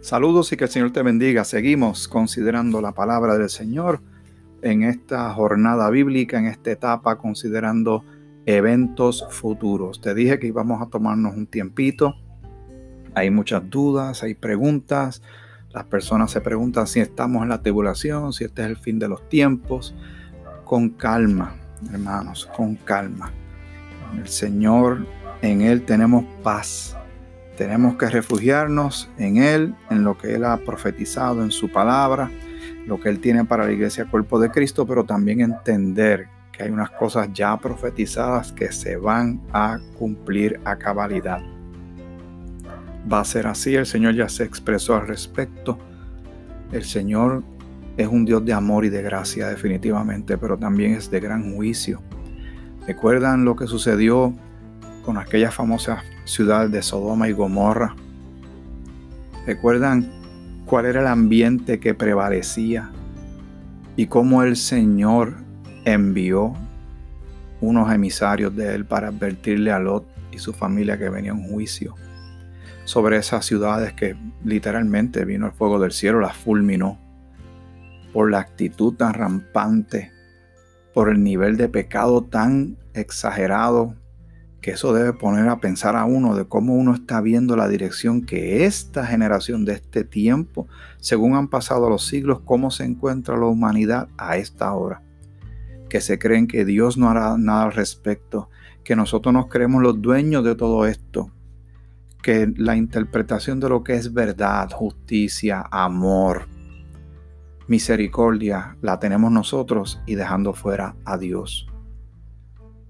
Saludos y que el Señor te bendiga. Seguimos considerando la palabra del Señor en esta jornada bíblica, en esta etapa, considerando eventos futuros. Te dije que íbamos a tomarnos un tiempito. Hay muchas dudas, hay preguntas. Las personas se preguntan si estamos en la tribulación, si este es el fin de los tiempos. Con calma, hermanos, con calma. El Señor, en Él tenemos paz tenemos que refugiarnos en Él, en lo que Él ha profetizado en su palabra, lo que Él tiene para la iglesia cuerpo de Cristo, pero también entender que hay unas cosas ya profetizadas que se van a cumplir a cabalidad. Va a ser así, el Señor ya se expresó al respecto. El Señor es un Dios de amor y de gracia definitivamente, pero también es de gran juicio. ¿Recuerdan lo que sucedió con aquellas famosas ciudades de Sodoma y Gomorra. ¿Recuerdan cuál era el ambiente que prevalecía y cómo el Señor envió unos emisarios de él para advertirle a Lot y su familia que venía un juicio sobre esas ciudades que literalmente vino el fuego del cielo, las fulminó por la actitud tan rampante, por el nivel de pecado tan exagerado que eso debe poner a pensar a uno de cómo uno está viendo la dirección que esta generación de este tiempo, según han pasado los siglos, cómo se encuentra la humanidad a esta hora. Que se creen que Dios no hará nada al respecto, que nosotros nos creemos los dueños de todo esto, que la interpretación de lo que es verdad, justicia, amor, misericordia, la tenemos nosotros y dejando fuera a Dios.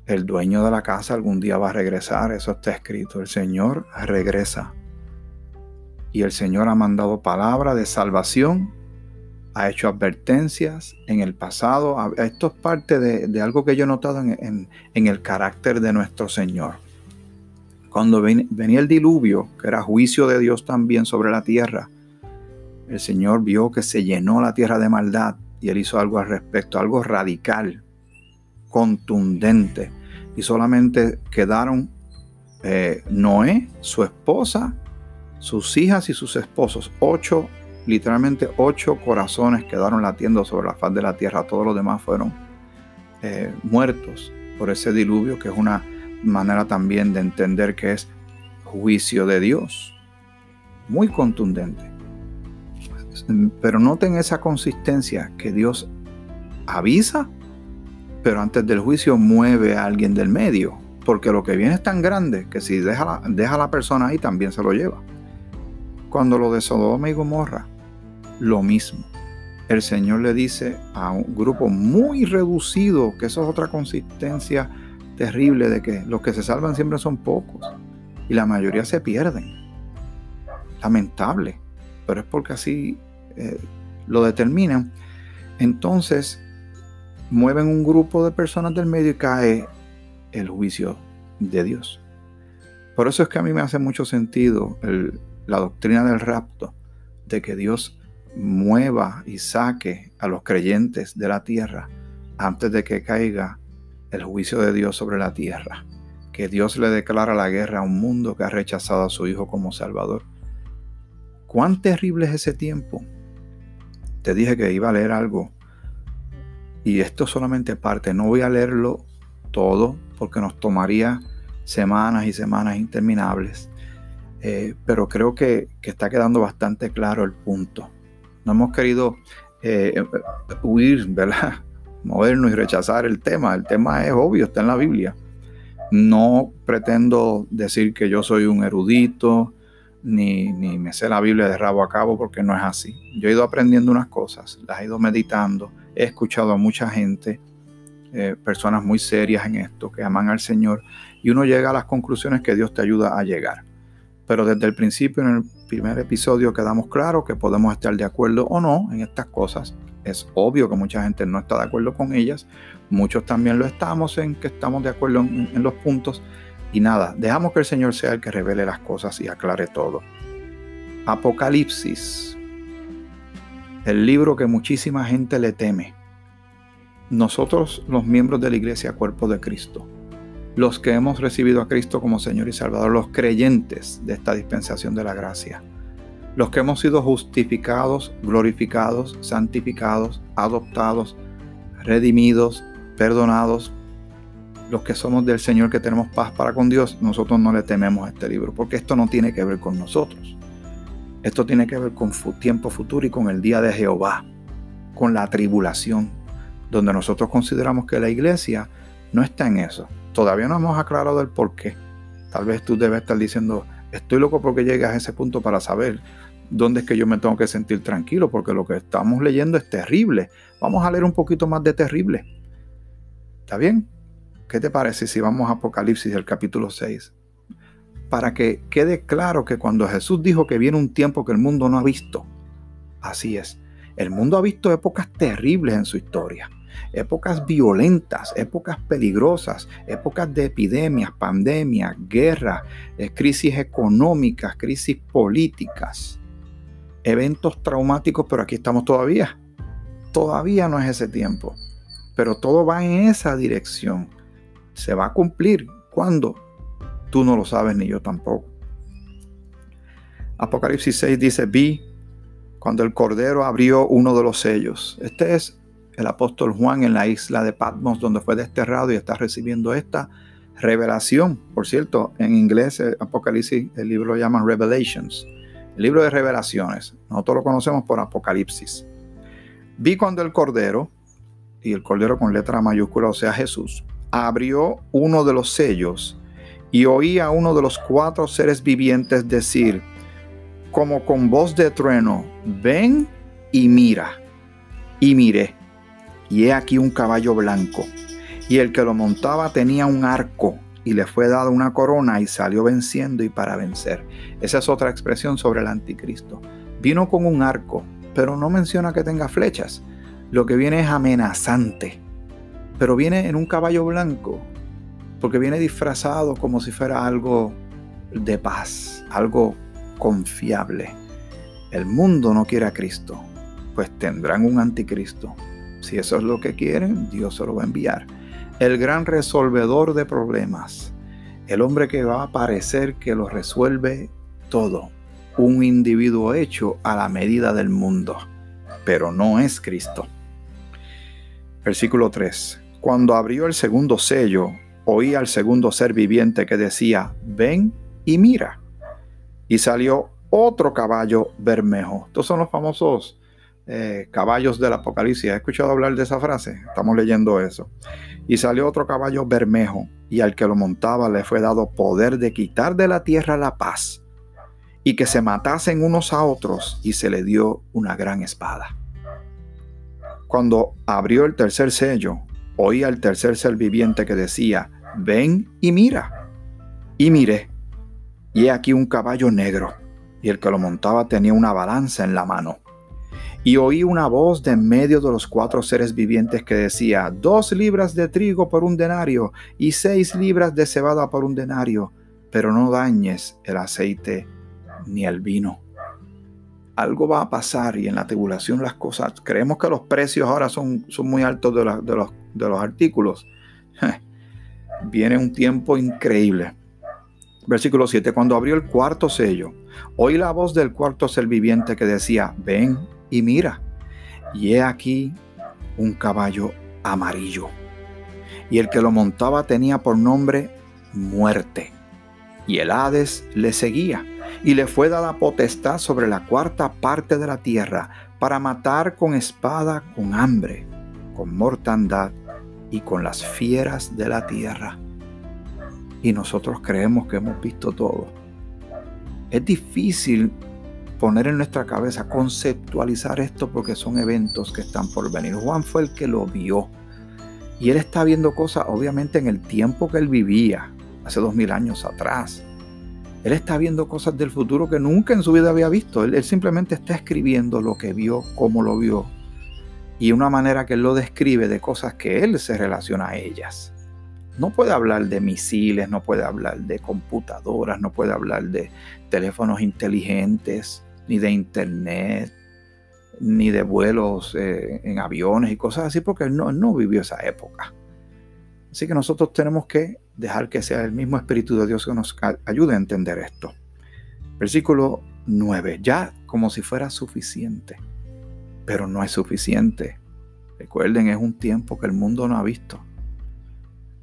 El dueño de la casa algún día va a regresar, eso está escrito. El Señor regresa. Y el Señor ha mandado palabra de salvación, ha hecho advertencias en el pasado. Esto es parte de, algo que yo he notado en, el carácter de nuestro Señor. Cuando venía el diluvio, que era juicio de Dios también sobre la tierra, el Señor vio que se llenó la tierra de maldad y él hizo algo al respecto, algo radical, contundente y solamente quedaron eh, Noé, su esposa, sus hijas y sus esposos. Ocho, literalmente ocho corazones quedaron latiendo sobre la faz de la tierra. Todos los demás fueron eh, muertos por ese diluvio, que es una manera también de entender que es juicio de Dios. Muy contundente. Pero noten esa consistencia que Dios avisa pero antes del juicio mueve a alguien del medio, porque lo que viene es tan grande que si deja, deja a la persona ahí también se lo lleva. Cuando lo de Sodoma y Gomorra, lo mismo. El Señor le dice a un grupo muy reducido, que eso es otra consistencia terrible de que los que se salvan siempre son pocos y la mayoría se pierden. Lamentable, pero es porque así eh, lo determinan. Entonces, mueven un grupo de personas del medio y cae el juicio de Dios. Por eso es que a mí me hace mucho sentido la doctrina del rapto, de que Dios mueva y saque a los creyentes de la tierra antes de que caiga el juicio de Dios sobre la tierra. Que Dios le declara la guerra a un mundo que ha rechazado a su Hijo como Salvador. ¿Cuán terrible es ese tiempo? Te dije que iba a leer algo y esto solamente parte, no voy a leerlo todo porque nos tomaría semanas y semanas interminables. Eh, pero creo que, está quedando bastante claro el punto. No hemos querido eh, huir, ¿verdad? Movernos y rechazar el tema. El tema es obvio, está en la Biblia. No pretendo decir que yo soy un erudito, ni, ni me sé la Biblia de rabo a cabo, porque no es así. Yo he ido aprendiendo unas cosas, las he ido meditando he escuchado a mucha gente, eh, personas muy serias en esto, que aman al Señor, y uno llega a las conclusiones que Dios te ayuda a llegar. Pero desde el principio, en el primer episodio, quedamos claros que podemos estar de acuerdo o no en estas cosas. Es obvio que mucha gente no está de acuerdo con ellas. Muchos también lo estamos en que estamos de acuerdo en, en los puntos. Y nada, dejamos que el Señor sea el que revele las cosas y aclare todo. Apocalipsis el libro que muchísima gente le teme. Nosotros, los miembros de la Iglesia Cuerpo de Cristo, los que hemos recibido a Cristo como Señor y Salvador, los creyentes de esta dispensación de la gracia, los que hemos sido justificados, glorificados, santificados, adoptados, redimidos, perdonados, los que somos del Señor, que tenemos paz para con Dios, nosotros no le tememos a este libro, porque esto no tiene que ver con nosotros. Esto tiene que ver con tiempo futuro y con el día de Jehová, con la tribulación, donde nosotros consideramos que la iglesia no está en eso. Todavía no hemos aclarado el por qué. Tal vez tú debes estar diciendo, estoy loco porque llegas a ese punto para saber dónde es que yo me tengo que sentir tranquilo, porque lo que estamos leyendo es terrible. Vamos a leer un poquito más de terrible. ¿Está bien? ¿Qué te parece si vamos a Apocalipsis, el capítulo 6? Para que quede claro que cuando Jesús dijo que viene un tiempo que el mundo no ha visto, así es. El mundo ha visto épocas terribles en su historia, épocas violentas, épocas peligrosas, épocas de epidemias, pandemias, guerras, eh, crisis económicas, crisis políticas, eventos traumáticos, pero aquí estamos todavía. Todavía no es ese tiempo, pero todo va en esa dirección se va a cumplir. ¿Cuándo? Tú no lo sabes ni yo tampoco. Apocalipsis 6 dice, vi cuando el Cordero abrió uno de los sellos. Este es el apóstol Juan en la isla de Patmos, donde fue desterrado y está recibiendo esta revelación. Por cierto, en inglés Apocalipsis, el libro lo llaman Revelations, el libro de revelaciones. Nosotros lo conocemos por Apocalipsis. Vi cuando el Cordero, y el Cordero con letra mayúscula, o sea Jesús, abrió uno de los sellos y oí a uno de los cuatro seres vivientes decir, como con voz de trueno, ven y mira. Y miré, y he aquí un caballo blanco, y el que lo montaba tenía un arco, y le fue dada una corona y salió venciendo y para vencer. Esa es otra expresión sobre el anticristo. Vino con un arco, pero no menciona que tenga flechas. Lo que viene es amenazante pero viene en un caballo blanco, porque viene disfrazado como si fuera algo de paz, algo confiable. El mundo no quiere a Cristo, pues tendrán un anticristo. Si eso es lo que quieren, Dios se lo va a enviar. El gran resolvedor de problemas, el hombre que va a parecer que lo resuelve todo, un individuo hecho a la medida del mundo, pero no es Cristo. Versículo 3. Cuando abrió el segundo sello, oí al segundo ser viviente que decía, ven y mira. Y salió otro caballo bermejo. Estos son los famosos eh, caballos del Apocalipsis. ¿Has escuchado hablar de esa frase? Estamos leyendo eso. Y salió otro caballo bermejo, y al que lo montaba le fue dado poder de quitar de la tierra la paz, y que se matasen unos a otros, y se le dio una gran espada. Cuando abrió el tercer sello, oí al tercer ser viviente que decía, ven y mira. Y miré, y he aquí un caballo negro, y el que lo montaba tenía una balanza en la mano. Y oí una voz de en medio de los cuatro seres vivientes que decía, dos libras de trigo por un denario y seis libras de cebada por un denario, pero no dañes el aceite ni el vino algo va a pasar y en la tribulación las cosas, creemos que los precios ahora son, son muy altos de, de, los, de los artículos. Viene un tiempo increíble. Versículo 7, cuando abrió el cuarto sello, oí la voz del cuarto ser viviente que decía, ven y mira. Y he aquí un caballo amarillo. Y el que lo montaba tenía por nombre muerte. Y el Hades le seguía y le fue dada potestad sobre la cuarta parte de la tierra para matar con espada, con hambre, con mortandad y con las fieras de la tierra. Y nosotros creemos que hemos visto todo. Es difícil poner en nuestra cabeza, conceptualizar esto porque son eventos que están por venir. Juan fue el que lo vio. Y él está viendo cosas, obviamente, en el tiempo que él vivía, hace dos mil años atrás. Él está viendo cosas del futuro que nunca en su vida había visto. Él, simplemente está escribiendo lo que vio, cómo lo vio. Y una manera que él lo describe de cosas que él se relaciona a ellas. No puede hablar de misiles, no puede hablar de computadoras, no puede hablar de teléfonos inteligentes, ni de internet, ni de vuelos eh, en aviones y cosas así, porque él no, él no vivió esa época. Así que nosotros tenemos que dejar que sea el mismo Espíritu de Dios que nos ayude a entender esto. Versículo 9. Ya como si fuera suficiente. Pero no es suficiente. Recuerden, es un tiempo que el mundo no ha visto.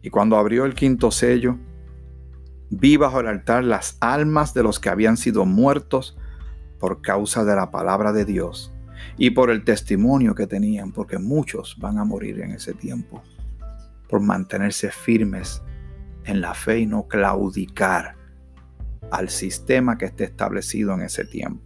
Y cuando abrió el quinto sello, vi bajo el altar las almas de los que habían sido muertos por causa de la palabra de Dios y por el testimonio que tenían, porque muchos van a morir en ese tiempo, por mantenerse firmes en la fe y no claudicar al sistema que esté establecido en ese tiempo.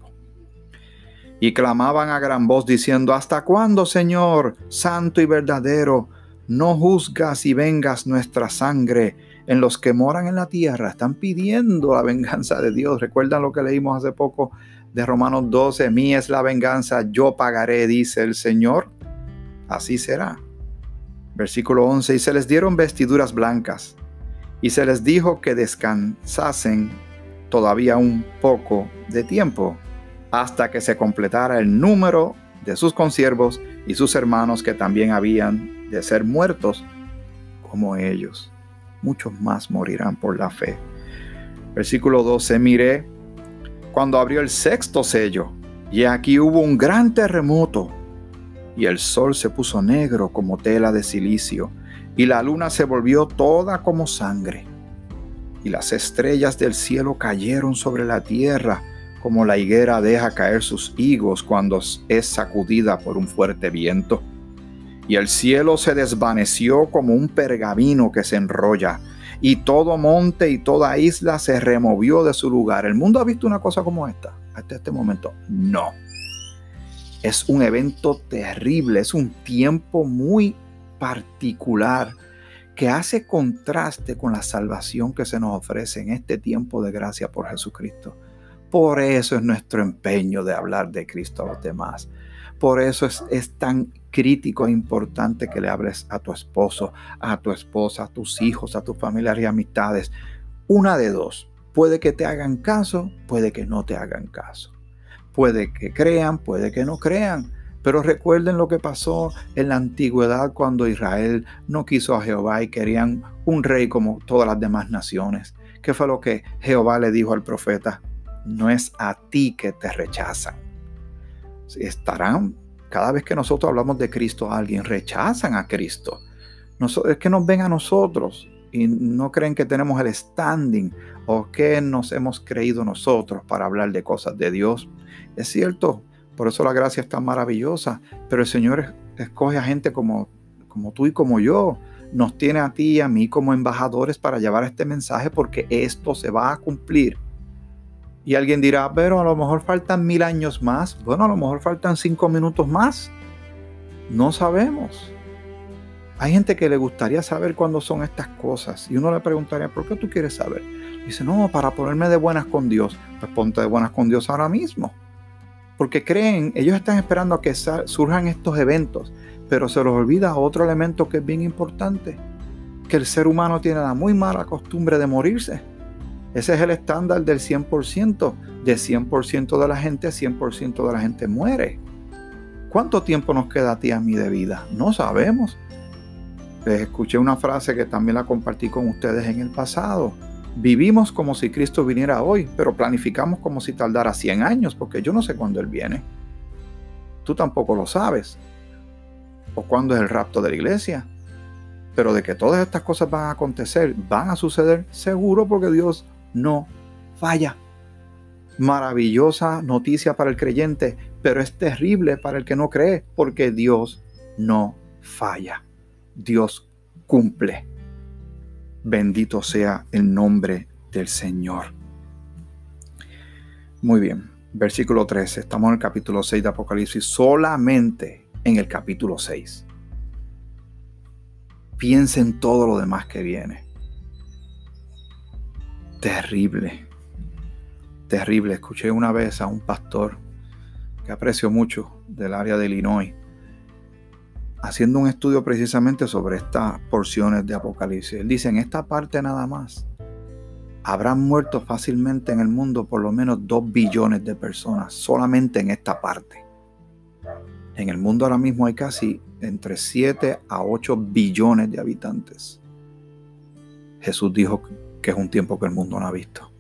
Y clamaban a gran voz diciendo, ¿hasta cuándo, Señor, santo y verdadero, no juzgas y vengas nuestra sangre en los que moran en la tierra? Están pidiendo la venganza de Dios. ¿Recuerdan lo que leímos hace poco de Romanos 12? Mí es la venganza, yo pagaré, dice el Señor. Así será. Versículo 11, y se les dieron vestiduras blancas, y se les dijo que descansasen todavía un poco de tiempo hasta que se completara el número de sus consiervos y sus hermanos que también habían de ser muertos como ellos. Muchos más morirán por la fe. Versículo 12, miré cuando abrió el sexto sello y aquí hubo un gran terremoto y el sol se puso negro como tela de silicio y la luna se volvió toda como sangre y las estrellas del cielo cayeron sobre la tierra como la higuera deja caer sus higos cuando es sacudida por un fuerte viento. Y el cielo se desvaneció como un pergamino que se enrolla, y todo monte y toda isla se removió de su lugar. ¿El mundo ha visto una cosa como esta hasta este momento? No. Es un evento terrible, es un tiempo muy particular que hace contraste con la salvación que se nos ofrece en este tiempo de gracia por Jesucristo. Por eso es nuestro empeño de hablar de Cristo a los demás. Por eso es, tan crítico e importante que le hables a tu esposo, a tu esposa, a tus hijos, a tus familiares y amistades. Una de dos. Puede que te hagan caso, puede que no te hagan caso. Puede que crean, puede que no crean. Pero recuerden lo que pasó en la antigüedad cuando Israel no quiso a Jehová y querían un rey como todas las demás naciones. ¿Qué fue lo que Jehová le dijo al profeta? No es a ti que te rechazan. Estarán, cada vez que nosotros hablamos de Cristo, alguien rechazan a Cristo. es que nos ven a nosotros y no creen que tenemos el standing o que nos hemos creído nosotros para hablar de cosas de Dios. Es cierto, por eso la gracia es tan maravillosa. Pero el Señor escoge a gente como, como tú y como yo. Nos tiene a ti y a mí como embajadores para llevar este mensaje porque esto se va a cumplir. Y alguien dirá, pero a lo mejor faltan mil años más. Bueno, a lo mejor faltan cinco minutos más. No sabemos. Hay gente que le gustaría saber cuándo son estas cosas. Y uno le preguntaría, ¿por qué tú quieres saber? Dice, no, para ponerme de buenas con Dios. Pues ponte de buenas con Dios ahora mismo porque creen, ellos están esperando a que surjan estos eventos, pero se les olvida otro elemento que es bien importante, que el ser humano tiene la muy mala costumbre de morirse. Ese es el estándar del 100%. De 100% de la gente, 100% de la gente muere. ¿Cuánto tiempo nos queda a ti a mí de vida? No sabemos. Les escuché una frase que también la compartí con ustedes en el pasado. Vivimos como si Cristo viniera hoy, pero planificamos como si tardara 100 años, porque yo no sé cuándo Él viene. Tú tampoco lo sabes. O cuándo es el rapto de la iglesia. Pero de que todas estas cosas van a acontecer, van a suceder, seguro porque Dios no falla. Maravillosa noticia para el creyente, pero es terrible para el que no cree, porque Dios no falla. Dios cumple. Bendito sea el nombre del Señor. Muy bien, versículo 13. Estamos en el capítulo 6 de Apocalipsis, solamente en el capítulo 6. Piensen todo lo demás que viene. Terrible, terrible. Escuché una vez a un pastor que aprecio mucho del área de Illinois haciendo un estudio precisamente sobre estas porciones de Apocalipsis. Él dice, en esta parte nada más, habrán muerto fácilmente en el mundo por lo menos 2 billones de personas, solamente en esta parte. En el mundo ahora mismo hay casi entre 7 a 8 billones de habitantes. Jesús dijo que es un tiempo que el mundo no ha visto.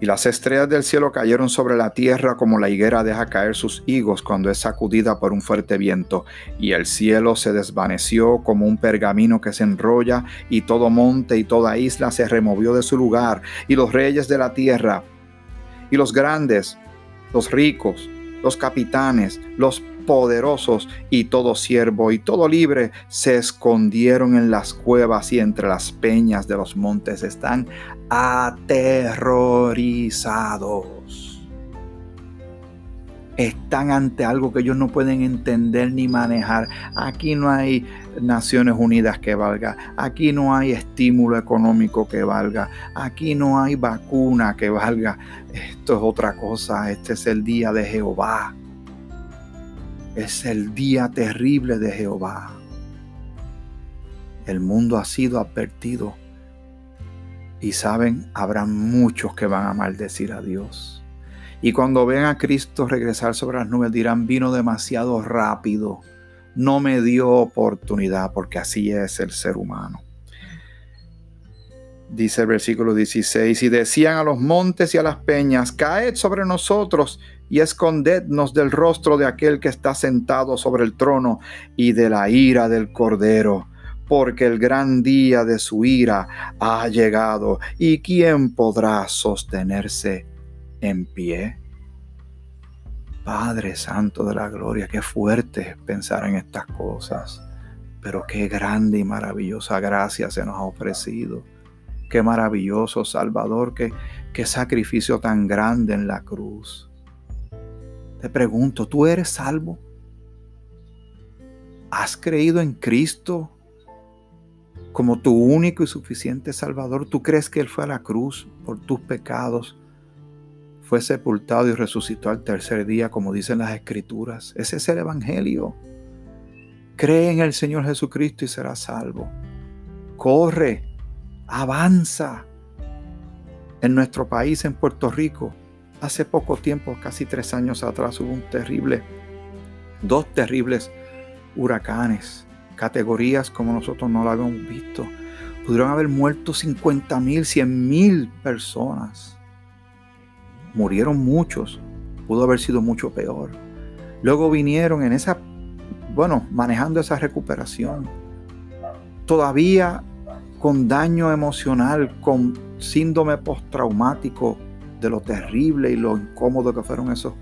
Y las estrellas del cielo cayeron sobre la tierra como la higuera deja caer sus higos cuando es sacudida por un fuerte viento. Y el cielo se desvaneció como un pergamino que se enrolla, y todo monte y toda isla se removió de su lugar. Y los reyes de la tierra, y los grandes, los ricos, los capitanes, los poderosos y todo siervo y todo libre se escondieron en las cuevas y entre las peñas de los montes están aterrorizados. Están ante algo que ellos no pueden entender ni manejar. Aquí no hay Naciones Unidas que valga. Aquí no hay estímulo económico que valga. Aquí no hay vacuna que valga. Esto es otra cosa. Este es el día de Jehová. Es el día terrible de Jehová. El mundo ha sido advertido. Y saben, habrá muchos que van a maldecir a Dios. Y cuando vean a Cristo regresar sobre las nubes dirán, vino demasiado rápido. No me dio oportunidad porque así es el ser humano. Dice el versículo 16, y decían a los montes y a las peñas, caed sobre nosotros y escondednos del rostro de aquel que está sentado sobre el trono y de la ira del cordero, porque el gran día de su ira ha llegado, y quién podrá sostenerse en pie. Padre Santo de la Gloria, qué fuerte pensar en estas cosas, pero qué grande y maravillosa gracia se nos ha ofrecido Qué maravilloso Salvador, qué, qué sacrificio tan grande en la cruz. Te pregunto, ¿tú eres salvo? ¿Has creído en Cristo como tu único y suficiente Salvador? ¿Tú crees que Él fue a la cruz por tus pecados? Fue sepultado y resucitó al tercer día, como dicen las Escrituras. Ese es el Evangelio. Cree en el Señor Jesucristo y serás salvo. Corre, avanza. En nuestro país, en Puerto Rico, hace poco tiempo, casi tres años atrás, hubo un terrible, dos terribles huracanes, categorías como nosotros no lo habíamos visto. Pudieron haber muerto 50 mil, 100 mil personas. Murieron muchos, pudo haber sido mucho peor. Luego vinieron en esa, bueno, manejando esa recuperación. Todavía con daño emocional, con síndrome postraumático de lo terrible y lo incómodo que fueron esos,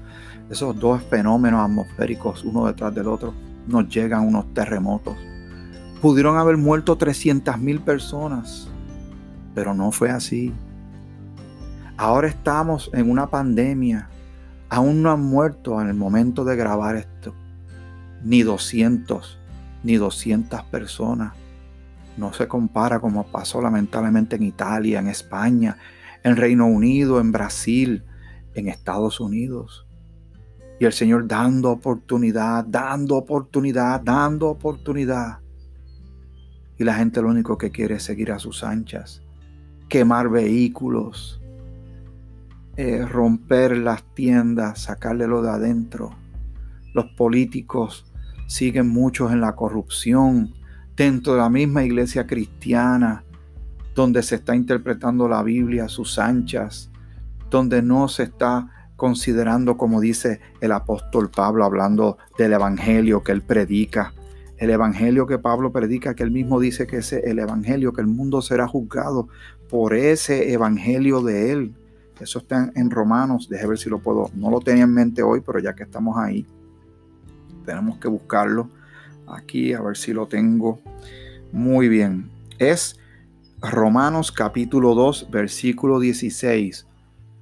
esos dos fenómenos atmosféricos uno detrás del otro, nos llegan unos terremotos. Pudieron haber muerto 300 mil personas, pero no fue así. Ahora estamos en una pandemia. Aún no han muerto en el momento de grabar esto. Ni 200, ni 200 personas no se compara como pasó lamentablemente en Italia, en España, en Reino Unido, en Brasil, en Estados Unidos. Y el Señor dando oportunidad, dando oportunidad, dando oportunidad. Y la gente lo único que quiere es seguir a sus anchas, quemar vehículos, eh, romper las tiendas, sacarle lo de adentro. Los políticos siguen muchos en la corrupción, dentro de la misma iglesia cristiana, donde se está interpretando la Biblia a sus anchas, donde no se está considerando, como dice el apóstol Pablo, hablando del evangelio que él predica. El evangelio que Pablo predica, que él mismo dice que es el evangelio, que el mundo será juzgado por ese evangelio de él. Eso está en Romanos, déjeme ver si lo puedo, no lo tenía en mente hoy, pero ya que estamos ahí, tenemos que buscarlo aquí, a ver si lo tengo muy bien. Es Romanos capítulo 2, versículo 16.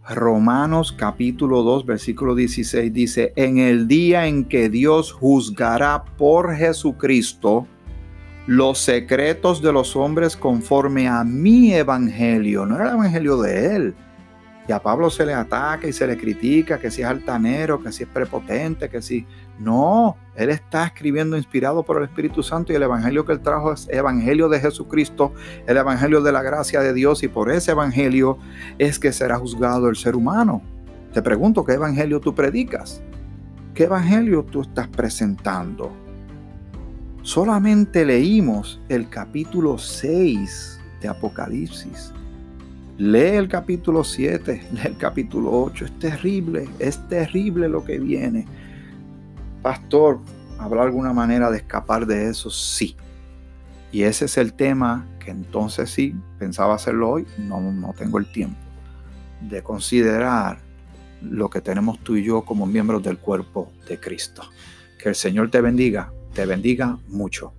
Romanos capítulo 2, versículo 16 dice, en el día en que Dios juzgará por Jesucristo los secretos de los hombres conforme a mi evangelio, no era el evangelio de él, y a Pablo se le ataca y se le critica que si es altanero, que si es prepotente, que si... No, él está escribiendo inspirado por el Espíritu Santo y el Evangelio que él trajo es Evangelio de Jesucristo, el Evangelio de la gracia de Dios y por ese Evangelio es que será juzgado el ser humano. Te pregunto, ¿qué Evangelio tú predicas? ¿Qué Evangelio tú estás presentando? Solamente leímos el capítulo 6 de Apocalipsis Lee el capítulo 7, lee el capítulo 8. Es terrible, es terrible lo que viene. Pastor, ¿habrá alguna manera de escapar de eso? Sí. Y ese es el tema que entonces sí, pensaba hacerlo hoy, no, no tengo el tiempo, de considerar lo que tenemos tú y yo como miembros del cuerpo de Cristo. Que el Señor te bendiga, te bendiga mucho.